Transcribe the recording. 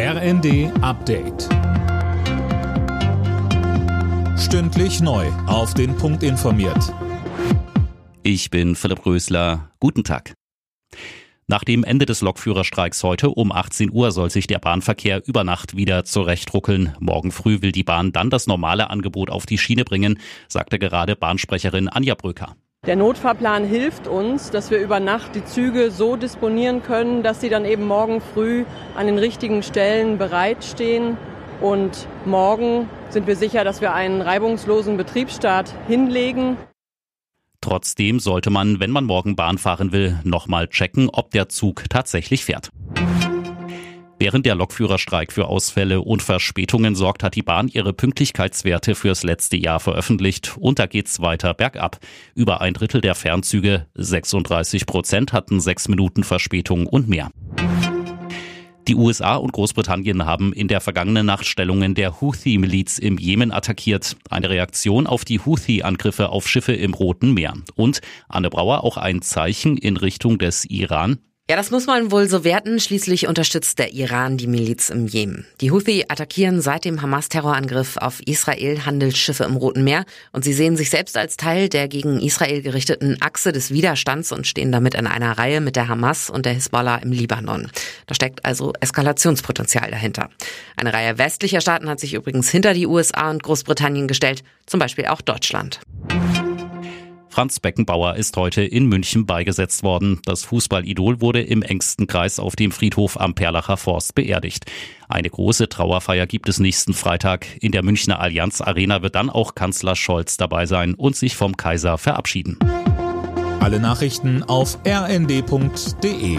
RND Update. Stündlich neu. Auf den Punkt informiert. Ich bin Philipp Rösler. Guten Tag. Nach dem Ende des Lokführerstreiks heute um 18 Uhr soll sich der Bahnverkehr über Nacht wieder zurechtruckeln. Morgen früh will die Bahn dann das normale Angebot auf die Schiene bringen, sagte gerade Bahnsprecherin Anja Bröker. Der Notfahrplan hilft uns, dass wir über Nacht die Züge so disponieren können, dass sie dann eben morgen früh an den richtigen Stellen bereitstehen. Und morgen sind wir sicher, dass wir einen reibungslosen Betriebsstart hinlegen. Trotzdem sollte man, wenn man morgen Bahn fahren will, nochmal checken, ob der Zug tatsächlich fährt. Während der Lokführerstreik für Ausfälle und Verspätungen sorgt, hat die Bahn ihre Pünktlichkeitswerte fürs letzte Jahr veröffentlicht und da geht's weiter bergab. Über ein Drittel der Fernzüge, 36 Prozent, hatten sechs Minuten Verspätung und mehr. Die USA und Großbritannien haben in der vergangenen Nacht Stellungen der Houthi-Miliz im Jemen attackiert. Eine Reaktion auf die Houthi-Angriffe auf Schiffe im Roten Meer. Und Anne Brauer auch ein Zeichen in Richtung des Iran. Ja, das muss man wohl so werten. Schließlich unterstützt der Iran die Miliz im Jemen. Die Houthi attackieren seit dem Hamas-Terrorangriff auf Israel Handelsschiffe im Roten Meer und sie sehen sich selbst als Teil der gegen Israel gerichteten Achse des Widerstands und stehen damit in einer Reihe mit der Hamas und der Hisbollah im Libanon. Da steckt also Eskalationspotenzial dahinter. Eine Reihe westlicher Staaten hat sich übrigens hinter die USA und Großbritannien gestellt, zum Beispiel auch Deutschland. Franz Beckenbauer ist heute in München beigesetzt worden. Das Fußballidol wurde im engsten Kreis auf dem Friedhof am Perlacher Forst beerdigt. Eine große Trauerfeier gibt es nächsten Freitag. In der Münchner Allianz Arena wird dann auch Kanzler Scholz dabei sein und sich vom Kaiser verabschieden. Alle Nachrichten auf rnd.de